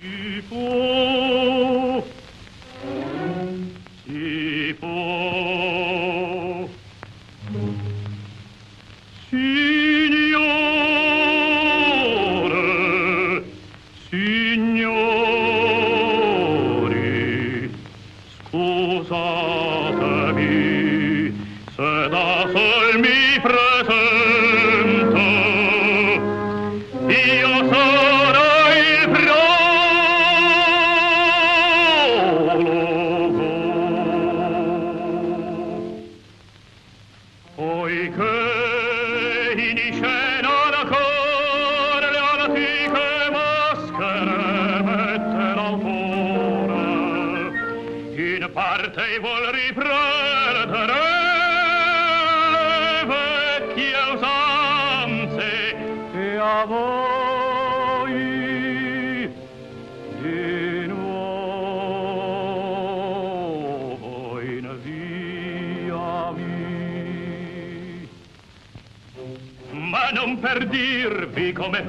雨不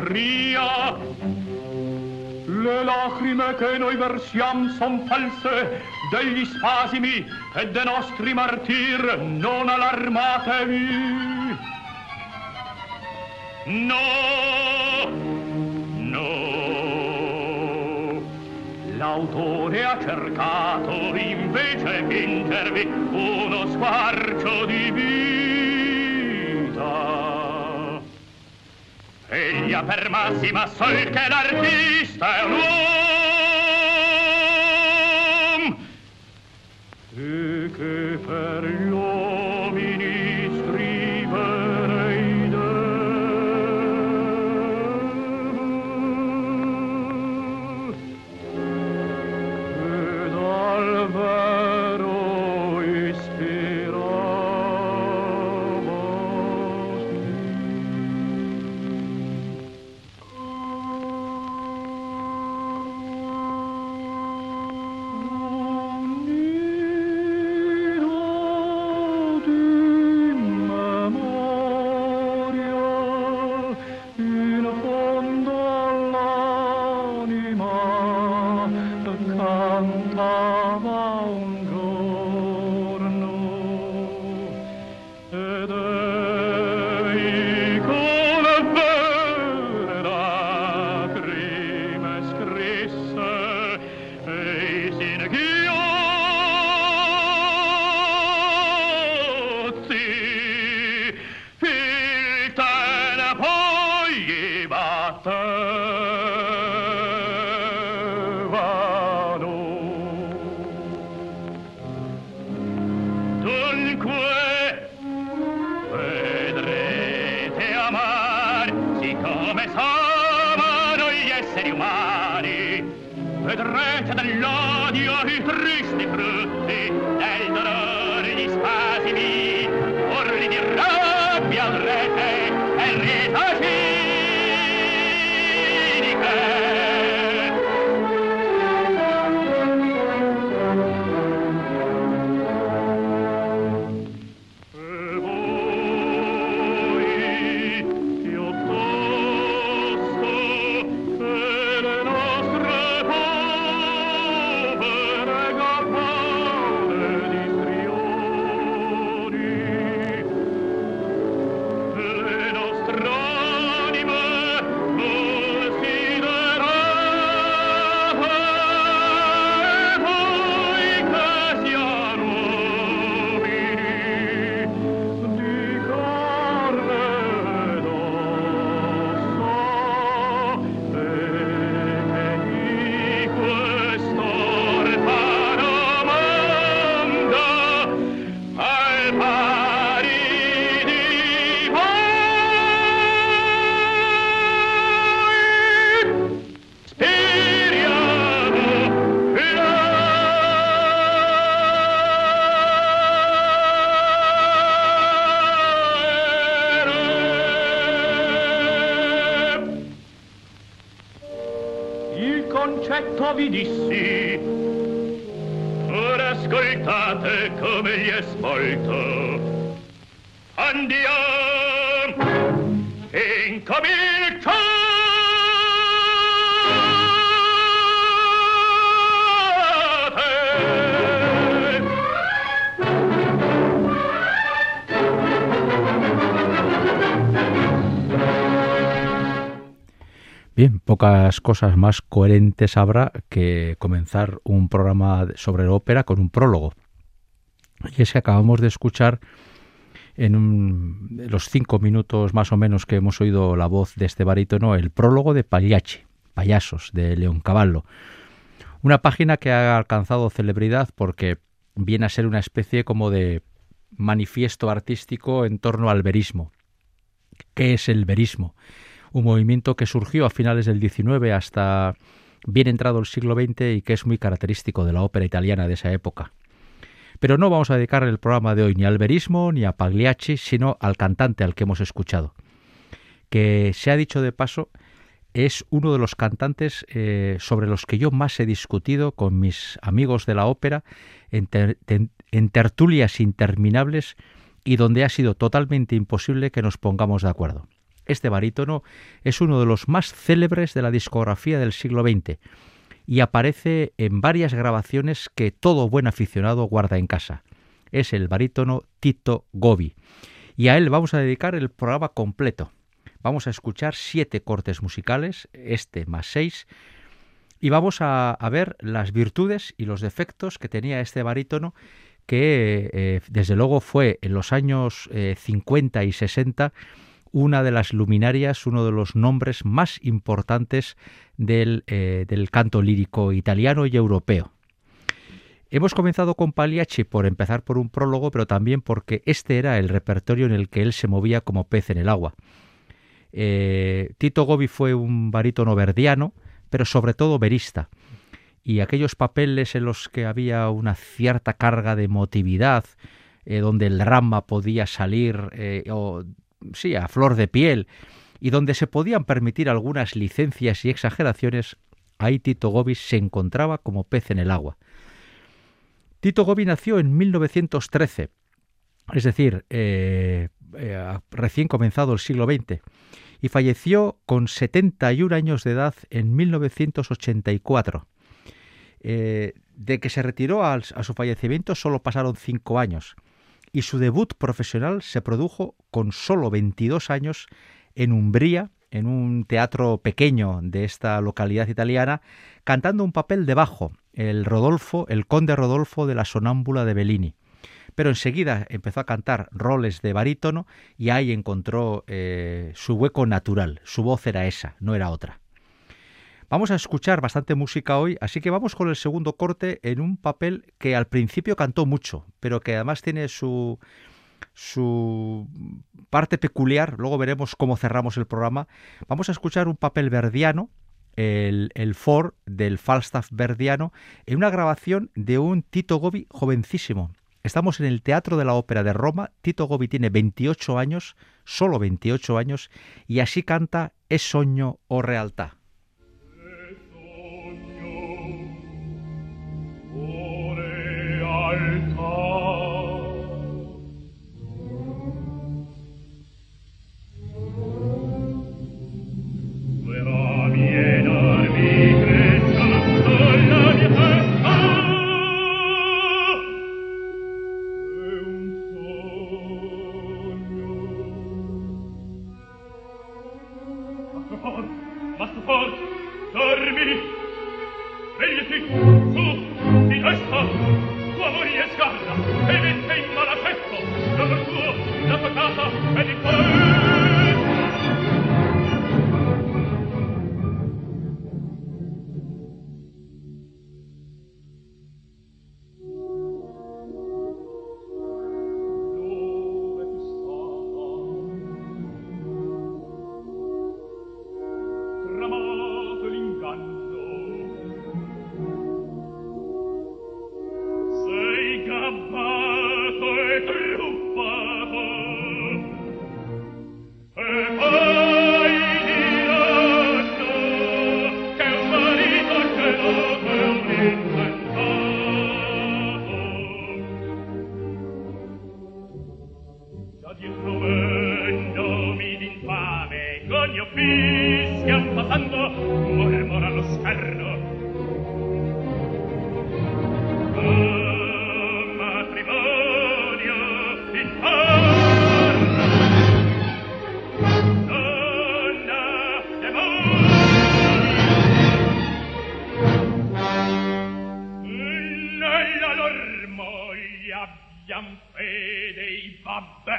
allegria. Le lacrime che noi versiam son false, degli spasimi e dei nostri martir non allarmatevi. No! No! L'autore ha cercato invece che intervi uno squarcio di vino. affermarsi, ma sol che l'artista è un Bien, pocas cosas más coherentes habrá que comenzar un programa sobre ópera con un prólogo. Y es que acabamos de escuchar en los cinco minutos más o menos que hemos oído la voz de este barítono el prólogo de Pagliacci, Payasos, de León Cavallo. Una página que ha alcanzado celebridad porque viene a ser una especie como de manifiesto artístico en torno al verismo. ¿Qué es el verismo? Un movimiento que surgió a finales del XIX hasta bien entrado el siglo XX y que es muy característico de la ópera italiana de esa época. Pero no vamos a dedicar el programa de hoy ni al verismo ni a Pagliacci, sino al cantante al que hemos escuchado, que se ha dicho de paso es uno de los cantantes eh, sobre los que yo más he discutido con mis amigos de la ópera en tertulias interminables y donde ha sido totalmente imposible que nos pongamos de acuerdo. Este barítono es uno de los más célebres de la discografía del siglo XX y aparece en varias grabaciones que todo buen aficionado guarda en casa. Es el barítono Tito Gobi. Y a él vamos a dedicar el programa completo. Vamos a escuchar siete cortes musicales, este más seis, y vamos a, ver las virtudes y los defectos que tenía este barítono que eh, desde luego fue en los años 50 eh, y 60 una de las luminarias, uno de los nombres más importantes del, eh, del canto lírico italiano y europeo. Hemos comenzado con Pagliacci por empezar por un prólogo, pero también porque este era el repertorio en el que él se movía como pez en el agua. Eh, Tito Gobi fue un barítono verdiano, pero sobre todo verista. Y aquellos papeles en los que había una cierta carga de emotividad, eh, donde el drama podía salir o sí, a flor de piel, y donde se podían permitir algunas licencias y exageraciones, ahí Tito Gobi se encontraba como pez en el agua. Tito Gobi nació en 1913, es decir, eh, eh, recién comenzado el siglo XX, y falleció con 71 años de edad en 1984. Eh, de que se retiró a su fallecimiento solo pasaron cinco años y su debut profesional se produjo con solo 22 años en Umbría, en un teatro pequeño de esta localidad italiana, cantando un papel de bajo, el Rodolfo, el conde Rodolfo de la sonámbula de Bellini. Pero enseguida empezó a cantar roles de barítono y ahí encontró eh, su hueco natural. Su voz era esa, no era otra. Vamos a escuchar bastante música hoy, así que vamos con el segundo corte en un papel que al principio cantó mucho, pero que además tiene su, su parte peculiar. Luego veremos cómo cerramos el programa. Vamos a escuchar un papel verdiano, el, el For del Falstaff verdiano, en una grabación de un Tito Gobi jovencísimo. Estamos en el Teatro de la Ópera de Roma. Tito Gobi tiene 28 años, solo 28 años, y así canta Es soño o realtà.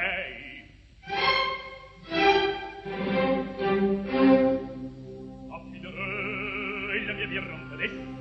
lei affiderei la mia birra a lei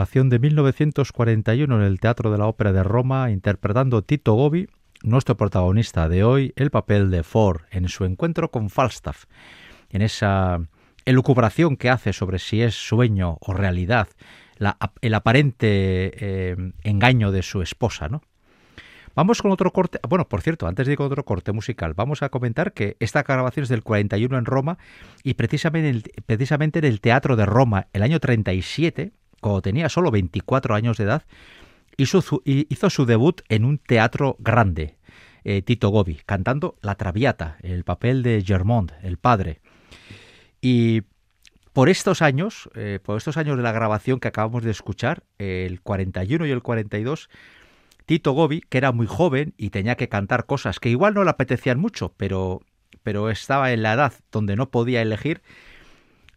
Grabación de 1941 en el Teatro de la Ópera de Roma, interpretando Tito Gobi, nuestro protagonista de hoy, el papel de Ford en su encuentro con Falstaff, en esa elucubración que hace sobre si es sueño o realidad, el aparente eh, engaño de su esposa, ¿no? Vamos con otro corte. Bueno, por cierto, antes de ir con otro corte musical, vamos a comentar que esta grabación es del 41 en Roma y precisamente en el Teatro de Roma, el año 37, cuando tenía solo 24 años de edad, hizo su, hi- hizo su debut en un teatro grande, eh, Tito Gobi, cantando La Traviata, el papel de Germont, el padre. Y por estos años, eh, por estos años de la grabación que acabamos de escuchar, el 41 y el 42, Tito Gobi, que era muy joven y tenía que cantar cosas que igual no le apetecían mucho, pero, pero estaba en la edad donde no podía elegir,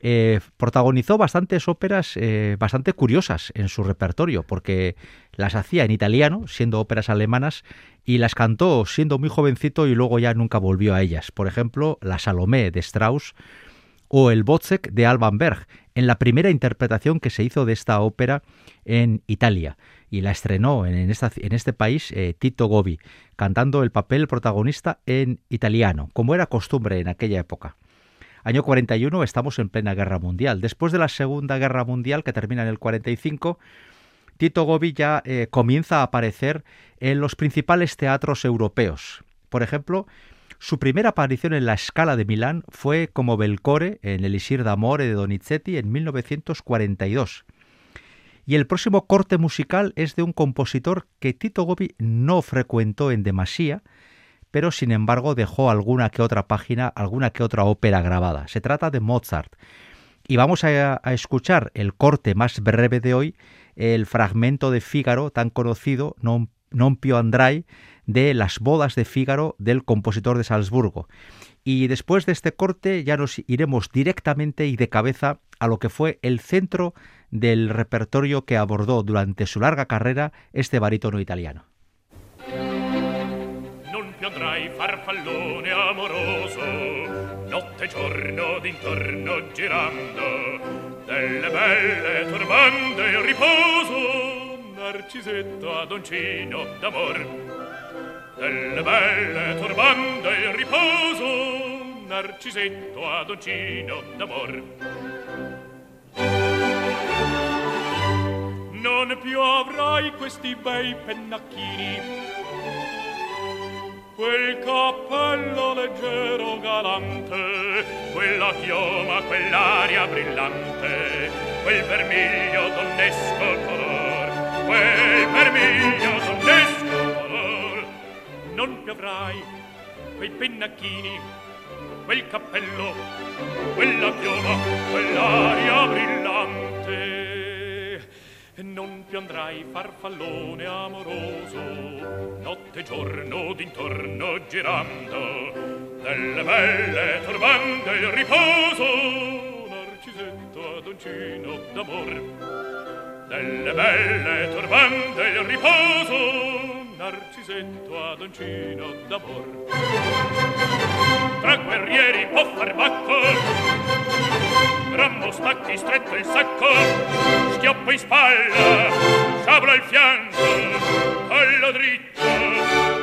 eh, protagonizó bastantes óperas eh, bastante curiosas en su repertorio, porque las hacía en italiano, siendo óperas alemanas, y las cantó siendo muy jovencito y luego ya nunca volvió a ellas. Por ejemplo, la Salomé de Strauss o el Wozzeck de Alban Berg, en la primera interpretación que se hizo de esta ópera en Italia y la estrenó en, este país eh, Tito Gobi, cantando el papel protagonista en italiano, como era costumbre en aquella época. Año 41 estamos en plena guerra mundial. Después de la Segunda Guerra Mundial, que termina en el 45, Tito Gobi ya eh, comienza a aparecer en los principales teatros europeos. Por ejemplo, su primera aparición en la Scala de Milán fue como Belcore en Elisir d'Amore de Donizetti en 1942. Y el próximo corte musical es de un compositor que Tito Gobi no frecuentó en demasía, pero sin embargo dejó alguna que otra página, alguna que otra ópera grabada. Se trata de Mozart. Y vamos a, escuchar el corte más breve de hoy, el fragmento de Fígaro tan conocido, Non, non più andrai, de Las bodas de Fígaro del compositor de Salzburgo. Y después de este corte ya nos iremos directamente y de cabeza a lo que fue el centro del repertorio que abordó durante su larga carrera este barítono italiano. Notte giorno d'intorno girando delle belle turbando il riposo narcisetto adoncino d'amor. Delle belle turbando il riposo narcisetto adoncino d'amor. Non più avrai questi bei pennacchini quel cappello leggero galante, quella chioma, quell'aria brillante, quel vermiglio donnesco color, quel vermiglio donnesco color. Non piovrai quei pennacchini, quel cappello, quella chioma, quell'aria brillante non piandrai farfallone amoroso. Notte e giorno d'intorno girando delle belle turbando il riposo. Narcisetto adoncino d'amor delle belle turbando il riposo. Narcisetto adoncino d'amor. Tra guerrieri può far bacco Rambo stacchi stretto il sacco, schioppo in spalla, sciabro al fianco, collo dritto,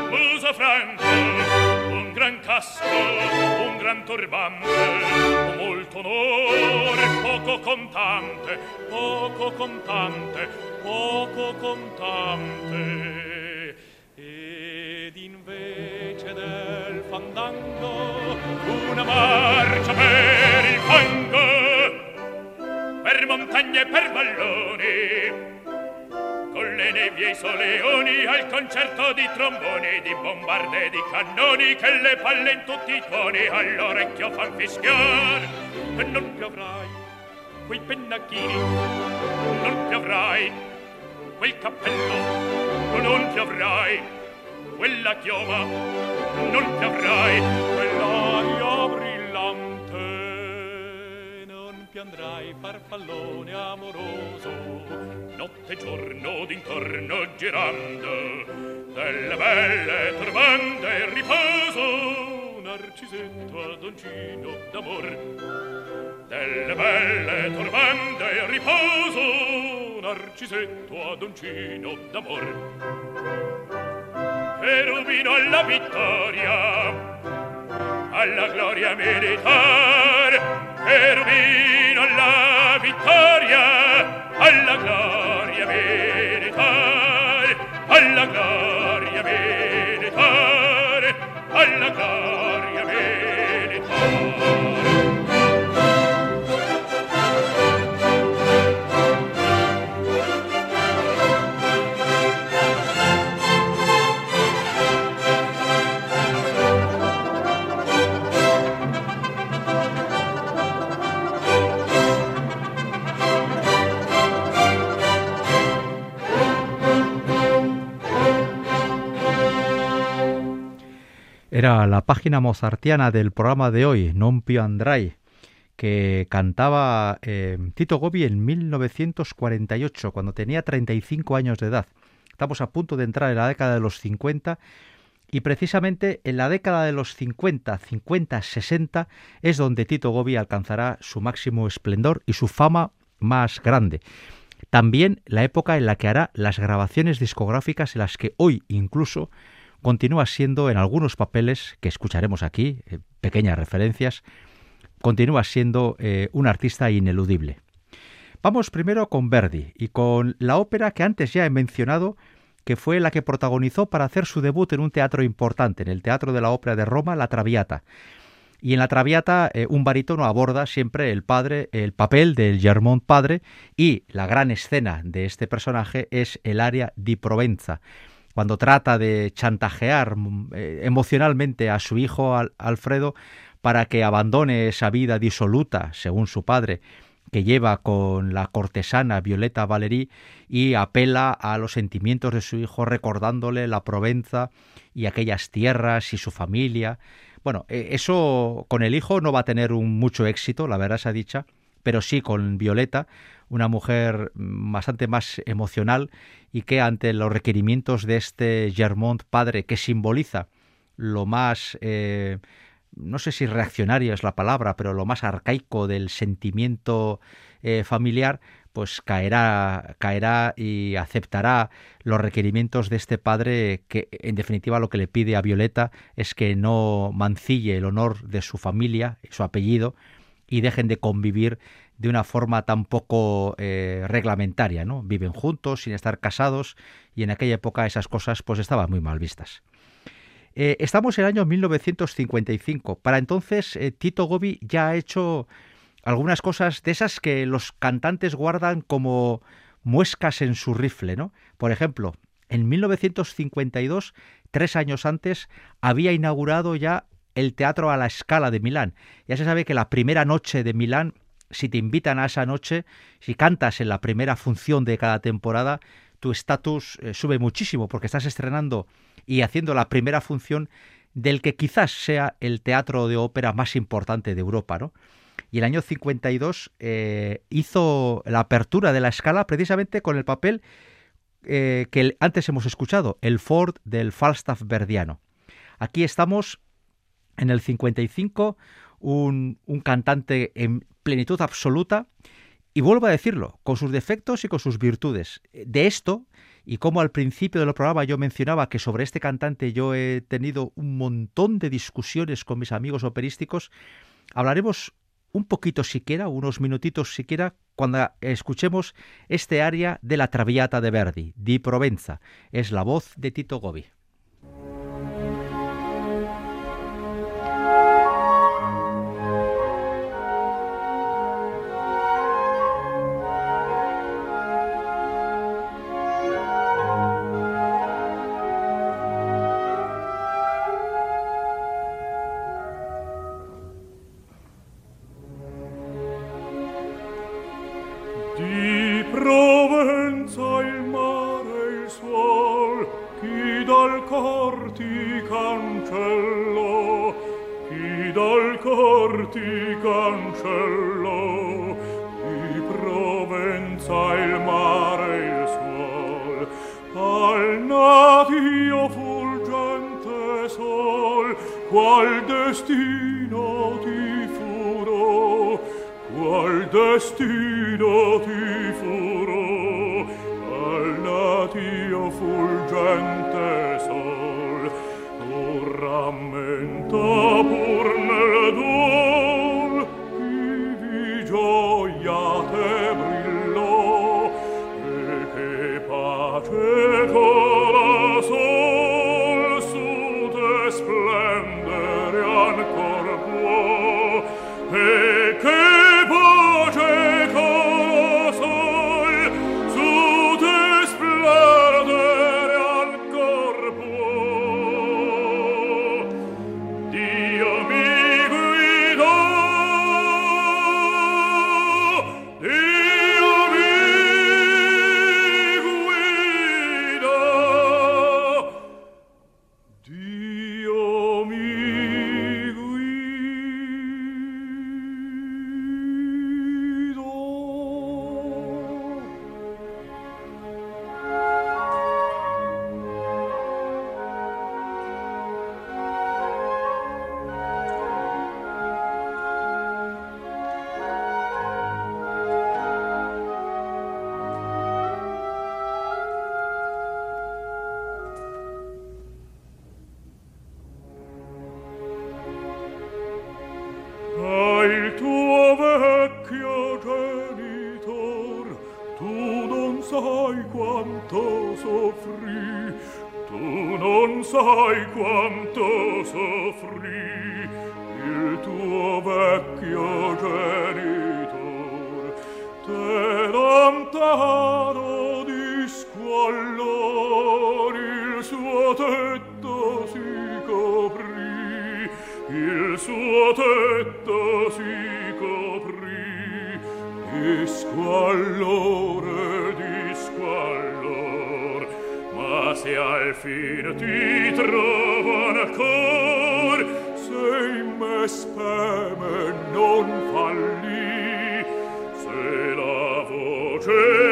muso franco, un gran casco, un gran turbante, molto onore, poco contante, poco contante, poco contante. Ed invece del fandango, una marcia per il per montagne e per valloni con le nevi e i soleoni al concerto di tromboni di bombarde e di cannoni che le palle in tutti i tuoni all'orecchio fan fischiar. E non piovrai quei pennacchini non piovrai quel cappello non piovrai quella chioma non piovrai quell'aria brillante andrai farfallone amoroso. Notte e giorno d'intorno girando delle belle turbando il riposo. Narcisetto adoncino d'amor. Delle belle turbando il riposo. Narcisetto adoncino d'amor. Cherubino alla vittoria alla gloria militar. Alla vittoria alla gloria Era la página mozartiana del programa de hoy, Non più andrai, que cantaba eh, Tito Gobi en 1948, cuando tenía 35 años de edad. Estamos a punto de entrar en la década de los 50 y precisamente en la década de los 50, 50, 60 es donde Tito Gobi alcanzará su máximo esplendor y su fama más grande. También la época en la que hará las grabaciones discográficas en las que hoy incluso continúa siendo en algunos papeles que escucharemos aquí, eh, pequeñas referencias, continúa siendo eh, un artista ineludible. Vamos primero con Verdi y con la ópera que antes ya he mencionado, que fue la que protagonizó para hacer su debut en un teatro importante, en el Teatro de la Ópera de Roma, La Traviata. Y en La Traviata eh, un barítono aborda siempre el padre, el papel del Germont padre y la gran escena de este personaje es el área di Provenza, cuando trata de chantajear eh, emocionalmente a su hijo Alfredo para que abandone esa vida disoluta, según su padre, que lleva con la cortesana Violeta Valerí y apela a los sentimientos de su hijo recordándole la Provenza y aquellas tierras y su familia. Bueno, e, eso con el hijo no va a tener un mucho éxito, la verdad ha dicha, pero sí con Violeta, una mujer bastante más emocional y que ante los requerimientos de este Germont padre que simboliza lo más eh, no sé si reaccionario es la palabra, pero lo más arcaico del sentimiento eh, familiar, pues caerá, caerá y aceptará los requerimientos de este padre que en definitiva lo que le pide a Violeta es que no mancille el honor de su familia, su apellido, y dejen de convivir de una forma tan poco eh, reglamentaria, ¿no? Viven juntos sin estar casados y en aquella época esas cosas pues estaban muy mal vistas. Eh, estamos en el año 1955. Para entonces, eh, Tito Gobi ya ha hecho algunas cosas de esas que los cantantes guardan como muescas en su rifle, ¿no? Por ejemplo, en 1952, tres años antes, había inaugurado ya el Teatro a la Escala de Milán. Ya se sabe que la primera noche de Milán, si te invitan a esa noche, si cantas en la primera función de cada temporada, tu estatus eh, sube muchísimo porque estás estrenando y haciendo la primera función del que quizás sea el teatro de ópera más importante de Europa, ¿no? Y el año 52 eh, hizo la apertura de la escala precisamente con el papel eh, que antes hemos escuchado, el Ford del Falstaff verdiano. Aquí estamos en el 55, un, un cantante en plenitud absoluta, y vuelvo a decirlo, con sus defectos y con sus virtudes. De esto, y como al principio del programa yo mencionaba que sobre este cantante yo he tenido un montón de discusiones con mis amigos operísticos, hablaremos un poquito siquiera, unos minutitos siquiera, cuando escuchemos este aria de la Traviata de Verdi, Di Provenza. Es la voz de Tito Gobi. che squallore di squallor ma se al fin ti trovo ancor se in me speme non falli se la voce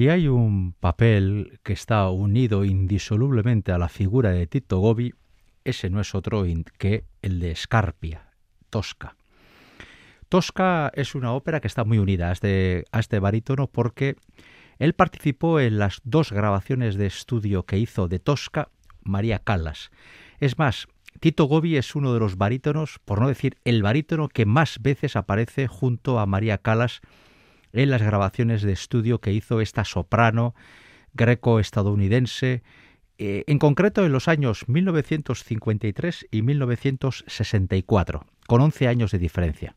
Si hay un papel que está unido indisolublemente a la figura de Tito Gobi, ese no es otro que el de Scarpia, Tosca. Tosca es una ópera que está muy unida a este, a este barítono porque él participó en las dos grabaciones de estudio que hizo de Tosca María Callas. Es más, Tito Gobi es uno de los barítonos, por no decir el barítono que más veces aparece junto a María Callas en las grabaciones de estudio que hizo esta soprano greco-estadounidense, eh, en concreto en los años 1953 y 1964, con 11 años de diferencia.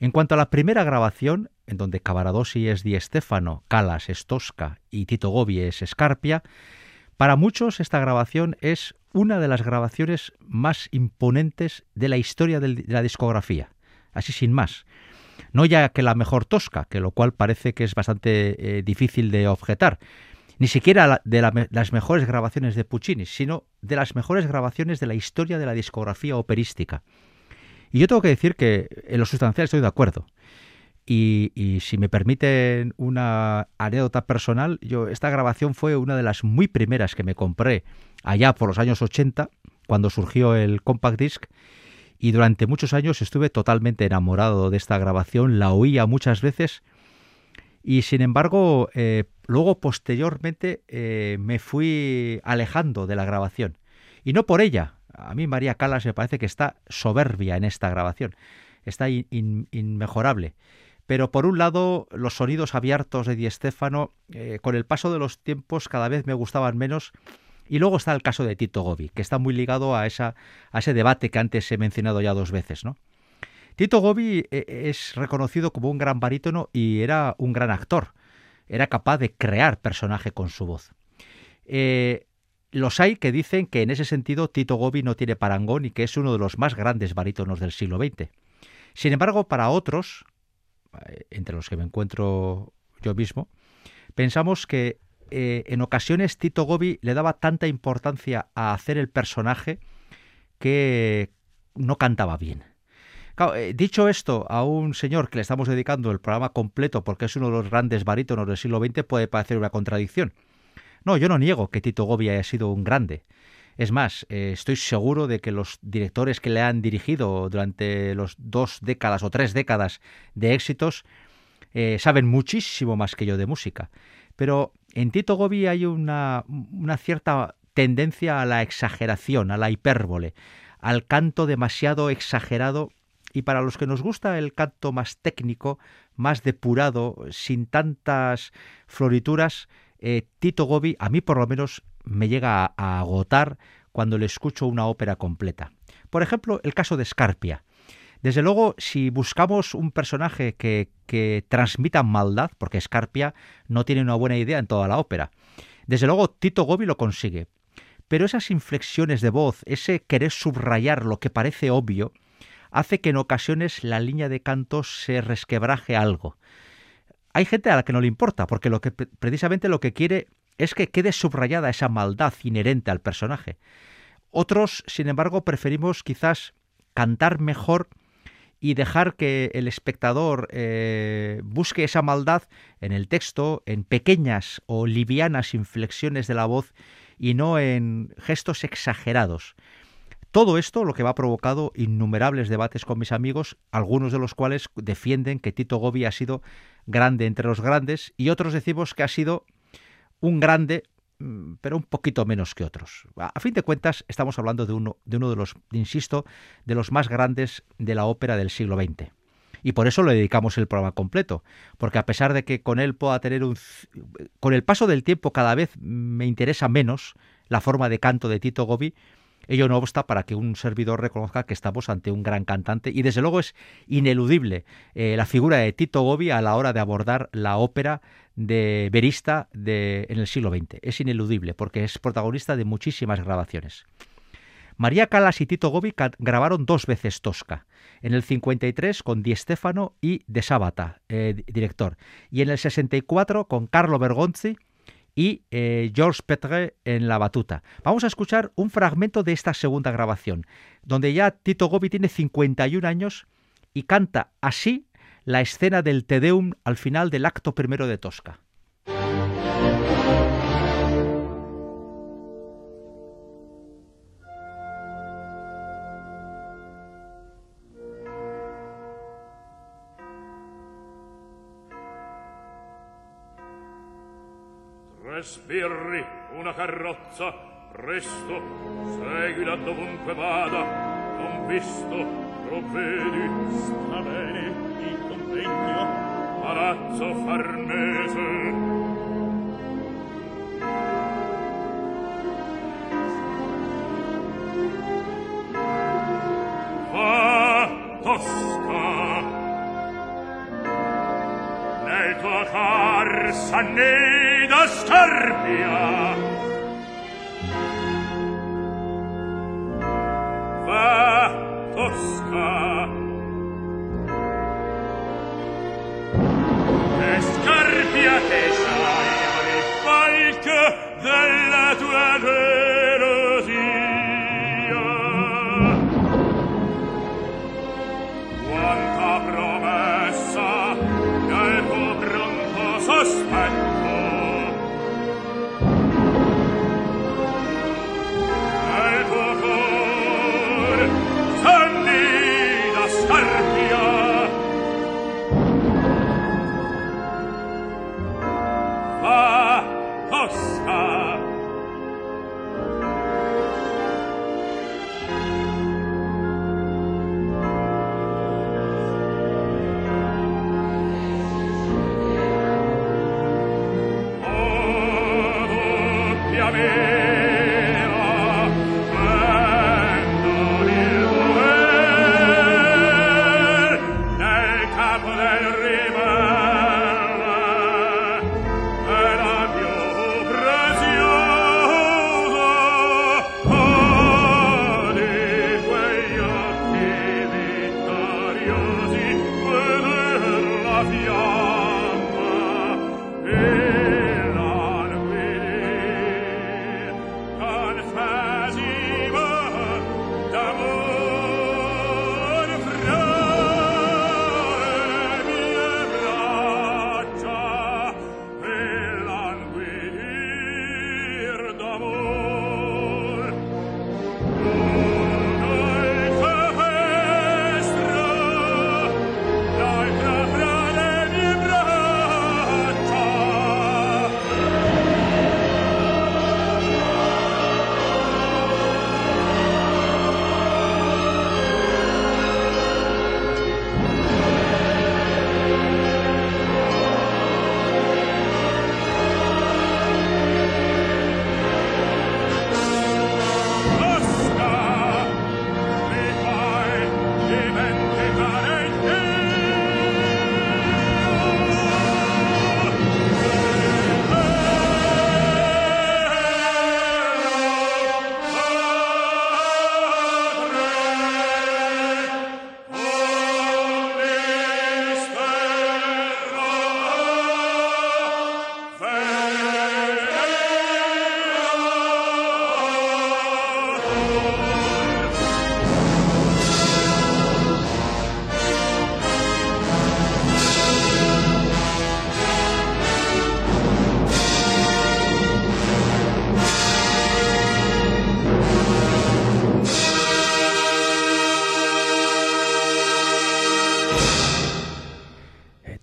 En cuanto a la primera grabación, en donde Cavaradossi es Di Stefano, Calas es Tosca y Tito Gobi es Scarpia, para muchos esta grabación es una de las grabaciones más imponentes de la historia de la discografía, así sin más no ya que la mejor tosca, que lo cual parece que es bastante eh, difícil de objetar, ni siquiera de las mejores grabaciones de Puccini, sino de las mejores grabaciones de la historia de la discografía operística. Y yo tengo que decir que en lo sustancial estoy de acuerdo. Y, y, si me permiten una anécdota personal, yo esta grabación fue una de las muy primeras que me compré allá por los años 80, cuando surgió el compact disc, y durante muchos años estuve totalmente enamorado de esta grabación, la oía muchas veces y sin embargo eh, luego posteriormente eh, me fui alejando de la grabación y no por ella. A mí María Calas me parece que está soberbia en esta grabación, está inmejorable. Pero por un lado, los sonidos abiertos de Di Stefano, eh, con el paso de los tiempos, cada vez me gustaban menos y luego está el caso de Tito Gobi, que está muy ligado a, ese debate que antes he mencionado ya dos veces. ¿no? Tito Gobi eh, es reconocido como un gran barítono y era un gran actor. Era capaz de crear personaje con su voz. Eh, los hay que dicen que en ese sentido Tito Gobi no tiene parangón y que es uno de los más grandes barítonos del siglo XX. Sin embargo, para otros, eh, entre los que me encuentro yo mismo, pensamos que eh, en ocasiones Tito Gobi le daba tanta importancia a hacer el personaje que no cantaba bien. Eh, dicho esto, a un señor que le estamos dedicando el programa completo porque es uno de los grandes barítonos del siglo XX puede parecer una contradicción. No, yo no niego que Tito Gobi haya sido un grande. Es más, eh, estoy seguro de que los directores que le han dirigido durante los dos décadas o tres décadas de éxitos saben muchísimo más que yo de música. Pero en Tito Gobi hay una, cierta tendencia a la exageración, a la hipérbole, al canto demasiado exagerado y para los que nos gusta el canto más técnico, más depurado, sin tantas florituras, eh, Tito Gobi a mí por lo menos me llega a, agotar cuando le escucho una ópera completa. Por ejemplo, el caso de Scarpia. Desde luego, si buscamos un personaje que, transmita maldad, porque Scarpia no tiene una buena idea en toda la ópera, desde luego Tito Gobi lo consigue. Pero esas inflexiones de voz, ese querer subrayar lo que parece obvio, hace que en ocasiones la línea de canto se resquebraje algo. Hay gente a la que no le importa, porque lo que precisamente lo que quiere es que quede subrayada esa maldad inherente al personaje. Otros, sin embargo, preferimos quizás cantar mejor y dejar que el espectador eh, busque esa maldad en el texto, en pequeñas o livianas inflexiones de la voz y no en gestos exagerados. Todo esto lo que va ha provocado innumerables debates con mis amigos, algunos de los cuales defienden que Tito Gobi ha sido grande entre los grandes y otros decimos que ha sido un grande pero un poquito menos que otros. A fin de cuentas, estamos hablando de uno de, uno de los, insisto, de los más grandes de la ópera del siglo XX. Y por eso le dedicamos el programa completo, porque a pesar de que con él pueda tener un... Con el paso del tiempo cada vez me interesa menos la forma de canto de Tito Gobi, Ello no obsta para que un servidor reconozca que estamos ante un gran cantante y desde luego es ineludible eh, la figura de Tito Gobi a la hora de abordar la ópera de verista en el siglo XX. Es ineludible porque es protagonista de muchísimas grabaciones. María Calas y Tito Gobi grabaron dos veces Tosca, en el 53 con Di Stefano y De Sábata, eh, director, y en el 64 con Carlo Bergonzi y eh, Georges Petre en la batuta. Vamos a escuchar un fragmento de esta segunda grabación, donde ya Tito Gobi tiene 51 años y canta así la escena del Te Deum al final del acto primero de Tosca. sbirri una carrozza, presto, seguila dovunque vada, non visto, provvedi. Sta bene il convegno. Palazzo Farnese. Va tosta nel tuo car s'annega superbia capo del re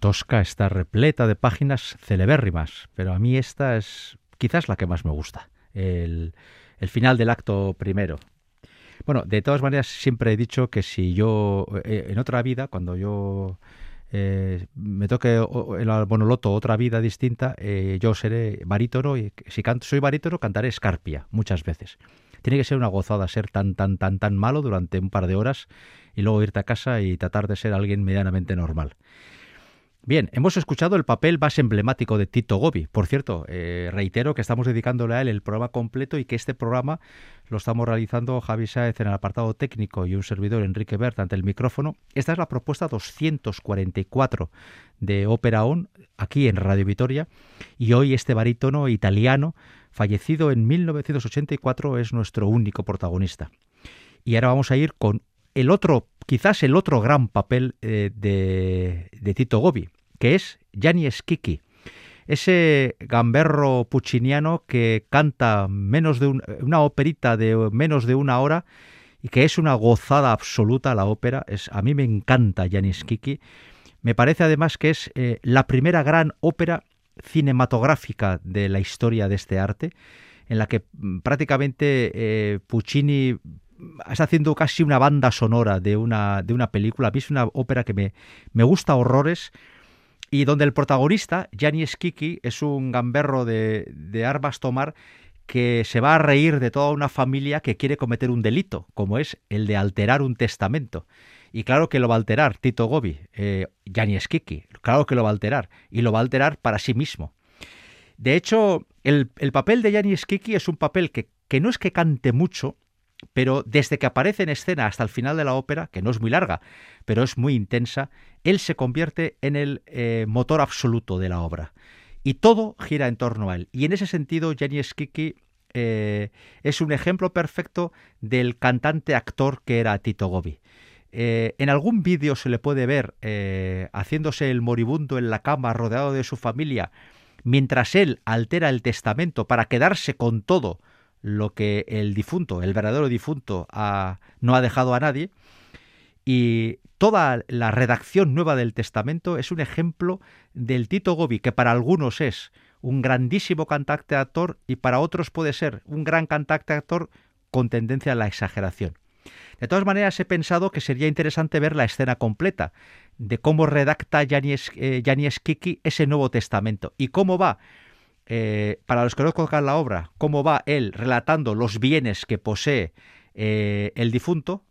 Tosca está repleta de páginas celebérrimas, pero a mí esta es quizás la que más me gusta, el, final del acto primero. Bueno, de todas maneras siempre he dicho que si yo eh, en otra vida, cuando yo eh, me toque el bonoloto otra vida distinta, eh, yo seré barítono y si canto, soy barítono cantaré escarpia muchas veces. Tiene que ser una gozada ser tan, tan, tan, tan malo durante un par de horas y luego irte a casa y tratar de ser alguien medianamente normal. Bien, hemos escuchado el papel más emblemático de Tito Gobi. Por cierto, eh, reitero que estamos dedicándole a él el programa completo y que este programa lo estamos realizando Javi Sáez en el apartado técnico y un servidor Enrique Bert ante el micrófono. Esta es la propuesta 244 de Ópera On aquí en Radio Vitoria y hoy este barítono italiano fallecido en 1984 es nuestro único protagonista. Y ahora vamos a ir con el otro, quizás el otro gran papel eh, de, Tito Gobi, que es Gianni Schicchi, ese gamberro pucciniano que canta menos de una operita de menos de una hora y que es una gozada absoluta la ópera. Es, a mí me encanta Gianni Schicchi. Me parece además que es eh, la primera gran ópera cinematográfica de la historia de este arte, en la que mm, prácticamente eh, Puccini está haciendo casi una banda sonora de una, de una película. A una ópera que me, me gusta horrores y donde el protagonista, Gianni Schicchi, es un gamberro de, de armas tomar que se va a reír de toda una familia que quiere cometer un delito, como es el de alterar un testamento. Y claro que lo va a alterar Tito Gobi, eh, Gianni claro que lo va a alterar, y lo va a alterar para sí mismo. De hecho, el, papel de Gianni Schicchi es un papel que, que no es que cante mucho, pero desde que aparece en escena hasta el final de la ópera, que no es muy larga, pero es muy intensa, él se convierte en el eh, motor absoluto de la obra. Y todo gira en torno a él. Y en ese sentido, Jenny Skiki eh, es un ejemplo perfecto del cantante-actor que era Tito Gobi. Eh, en algún vídeo se le puede ver haciéndose el moribundo en la cama rodeado de su familia, mientras él altera el testamento para quedarse con todo lo que el difunto, el verdadero difunto, no ha dejado a nadie. Y toda la redacción nueva del Testamento es un ejemplo del Tito Gobi, que para algunos es un grandísimo cantante actor y para otros puede ser un gran cantante actor con tendencia a la exageración. De todas maneras, he pensado que sería interesante ver la escena completa de cómo redacta Janis eh, Kiki ese Nuevo Testamento y cómo va eh, para los que no conozcan la obra, cómo va él relatando los bienes que posee eh, el difunto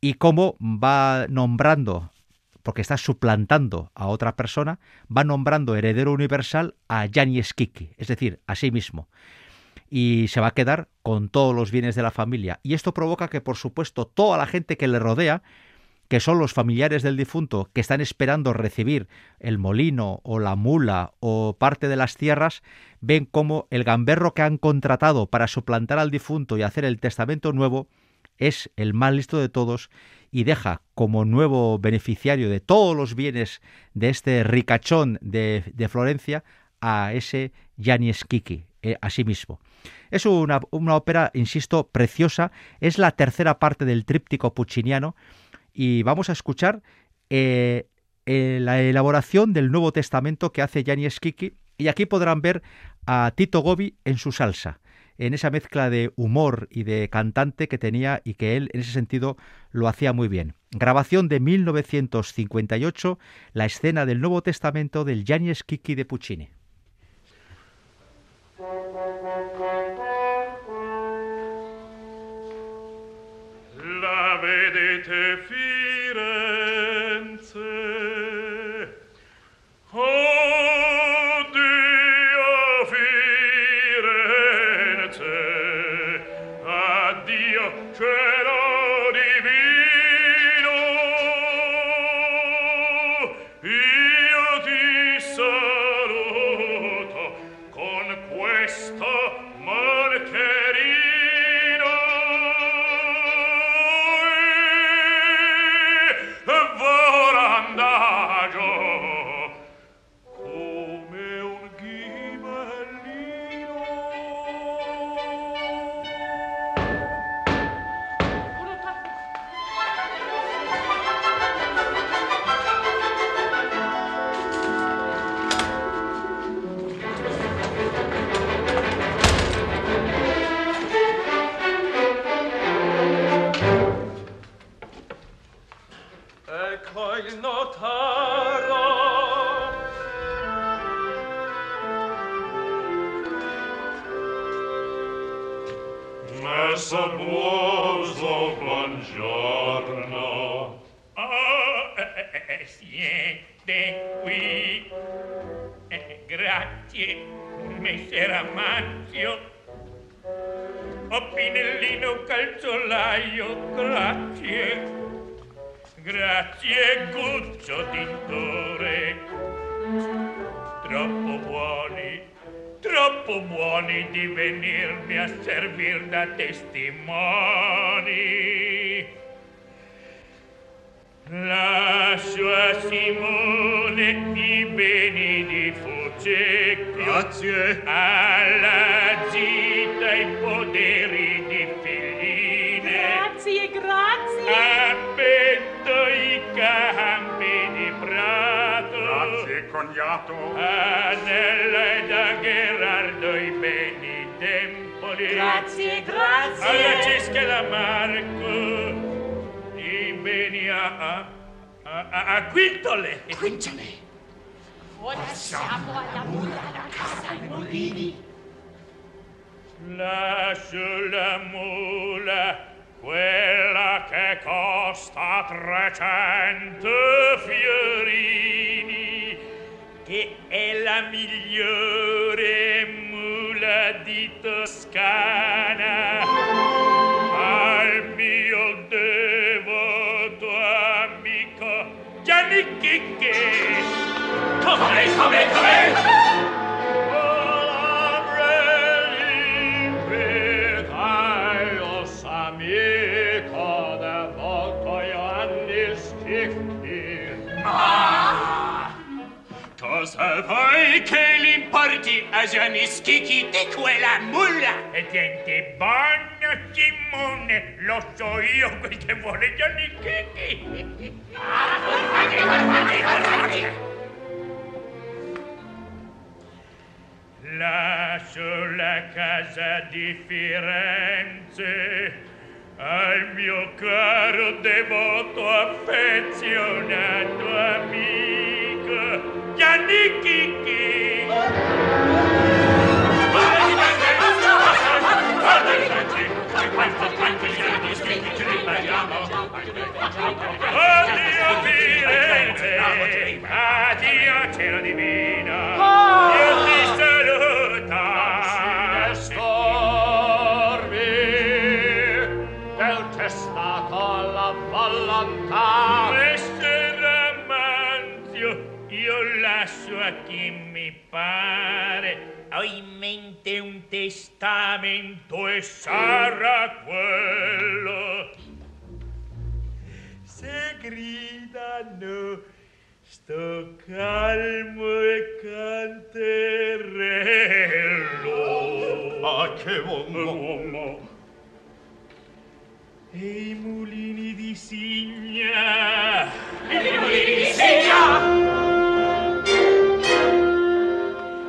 y cómo va nombrando, porque está suplantando a otra persona, va nombrando heredero universal a Gianni Schicchi, es decir, a sí mismo. Y se va a quedar con todos los bienes de la familia. Y esto provoca que, por supuesto, toda la gente que le rodea que son los familiares del difunto que están esperando recibir el molino o la mula o parte de las tierras, ven cómo el gamberro que han contratado para suplantar al difunto y hacer el testamento nuevo es el más listo de todos y deja como nuevo beneficiario de todos los bienes de este ricachón de, Florencia a ese Gianni Schicchi, eh, a sí mismo. Es una, una ópera, insisto, preciosa, es la tercera parte del tríptico pucciniano, y vamos a escuchar eh, eh, la elaboración del Nuevo Testamento que hace Gianni Schicchi y aquí podrán ver a Tito Gobi en su salsa, en esa mezcla de humor y de cantante que tenía y que él en ese sentido lo hacía muy bien. Grabación de 1958, la escena del Nuevo Testamento del Gianni Schicchi de Puccini. La siamo alla mula, alla casa ai mulini. Lascio la mula, quella che costa trecento fiorini, che è la migliore mula di Toscana. Cosa vuoi che l'importi a Gianischichi di quella ah! mulla? E gente buona, Simone, lo so io quel che vuole Gianischichi. Ah, là sulla casa di Firenze. Al mio caro devoto affezionato amico Gianni Chicchi. Addio Firenze, addio cielo divino, oh! Volontà Messer Amanzio, io lascio a chi mi pare. Ho in mente un testamento e sarà quello. Se gridano, sto calmo e canterello. Ah, che uomo E i mulini di Signa! E i mulini di Signa!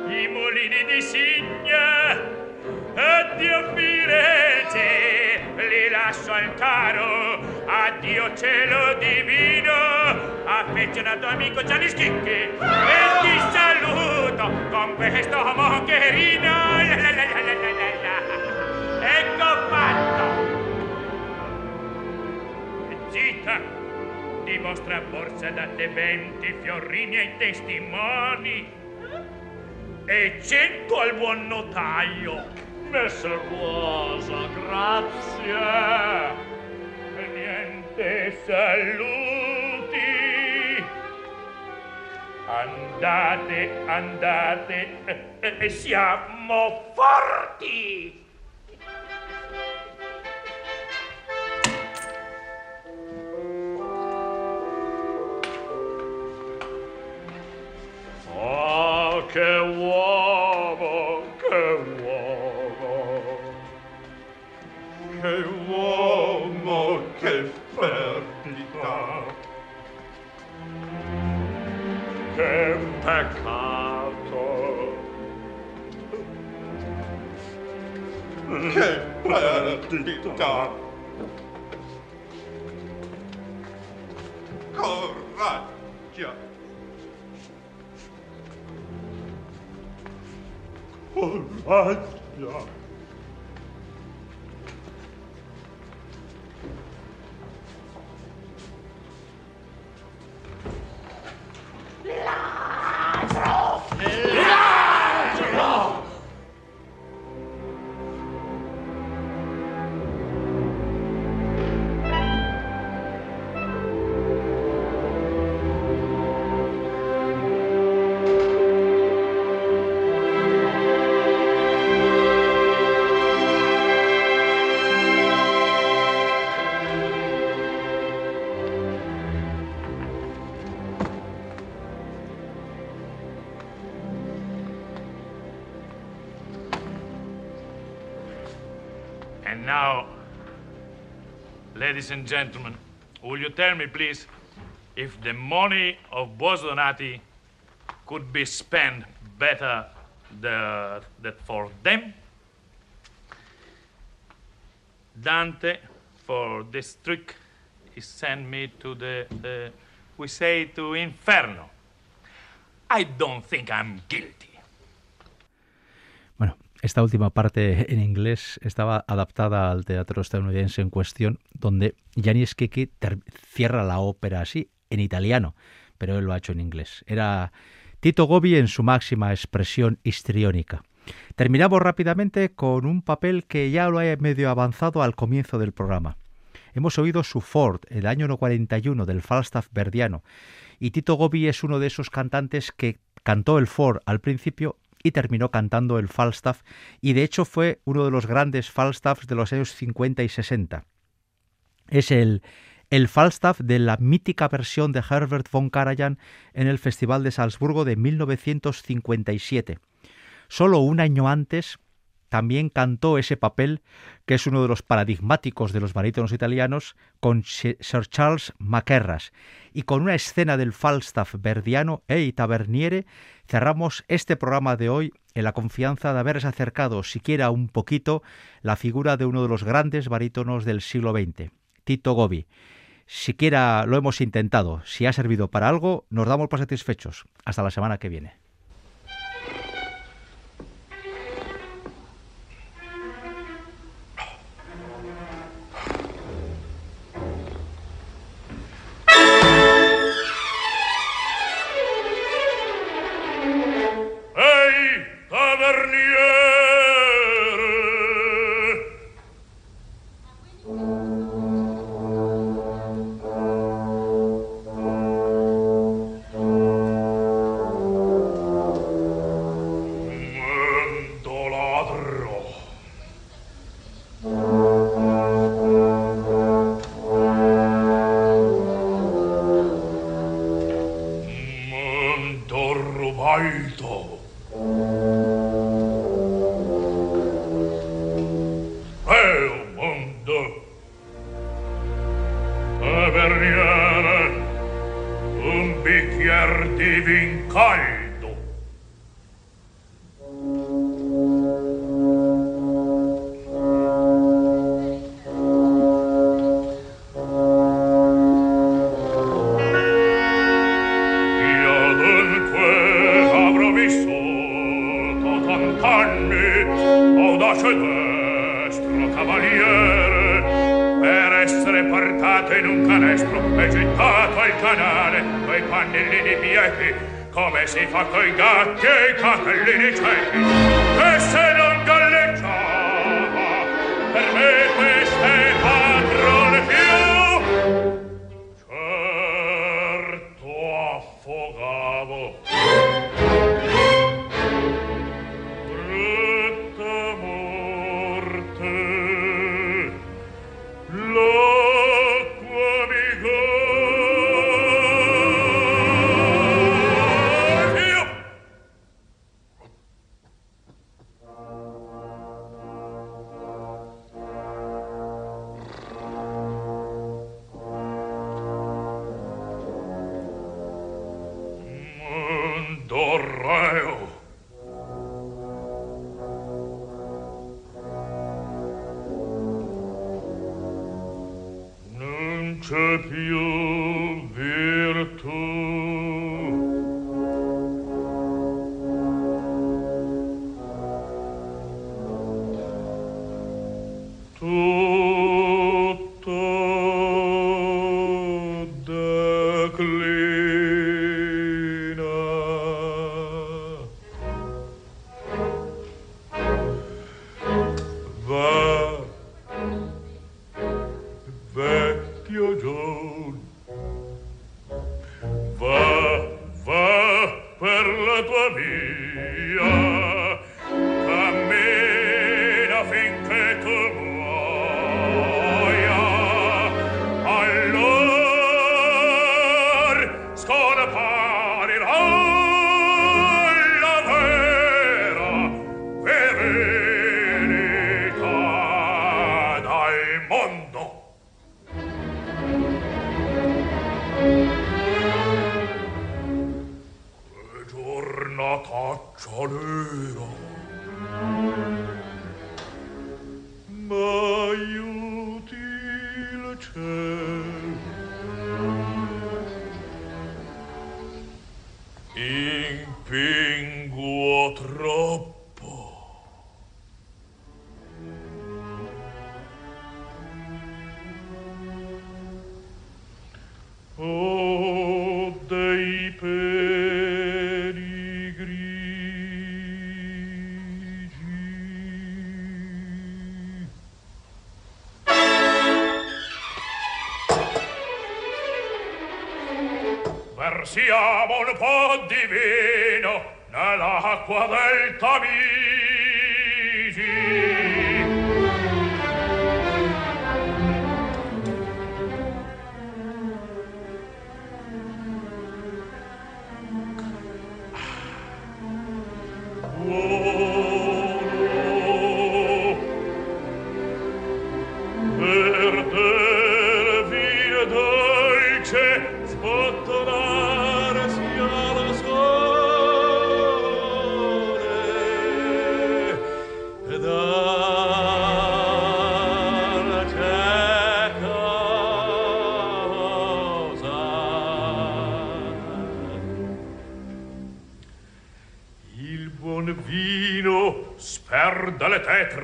I mulini di Signa! Addio Firenze! Li lascio al caro! Addio cielo divino! Affezionato amico Gianni Schicchi! E ti saluto con questo moncherino! La la la la la la la! Ecco Di vostra borsa date venti fiorini ai testimoni e cento al buon notaio. Messer Buosa, grazie E niente saluti. Andate, andate, e siamo forti. Ah, che uomo, che uomo, che uomo che perdita, che peccato, che perdita. Right. yeah. Ladies and gentlemen, will you tell me, please, if the money of Bosdonati could be spent better the, that for them? Dante, for this trick, he sent me to the, uh, we say, to Inferno. I don't think I'm guilty. Esta última parte en inglés estaba adaptada al teatro estadounidense en cuestión, donde Schicchi ter- cierra la ópera así, en italiano, pero él lo ha hecho en inglés. Era Tito Gobi en su máxima expresión histriónica. Terminamos rápidamente con un papel que ya lo he medio avanzado al comienzo del programa. Hemos oído su Ford, el año 41 del Falstaff verdiano, y Tito Gobi es uno de esos cantantes que cantó el Ford al principio y terminó cantando el Falstaff, y de hecho fue uno de los grandes Falstaffs de los años 50 y 60. Es el, el Falstaff de la mítica versión de Herbert von Karajan en el Festival de Salzburgo de 1957. Solo un año antes también cantó ese papel, que es uno de los paradigmáticos de los barítonos italianos, con Sir Charles Maquerras. Y con una escena del Falstaff verdiano e taberniere, cerramos este programa de hoy en la confianza de haberles acercado siquiera un poquito la figura de uno de los grandes barítonos del siglo XX, Tito Gobi. Siquiera lo hemos intentado. Si ha servido para algo, nos damos por satisfechos. Hasta la semana que viene. siamo un po' di vino nell'acqua del Tamigi.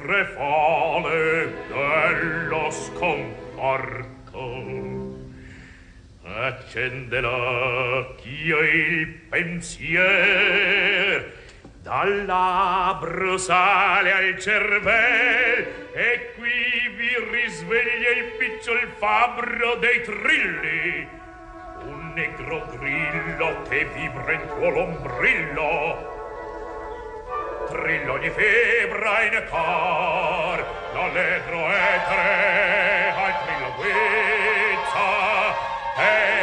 sempre fale dello sconforto. Accende l'occhio il pensier, dal labbro sale al cervello e qui vi risveglia il picciol fabbro dei trilli. Un negro grillo che vibra in tuo l'ombrillo trillo di febra in cor l'allegro etere al trillo guizza e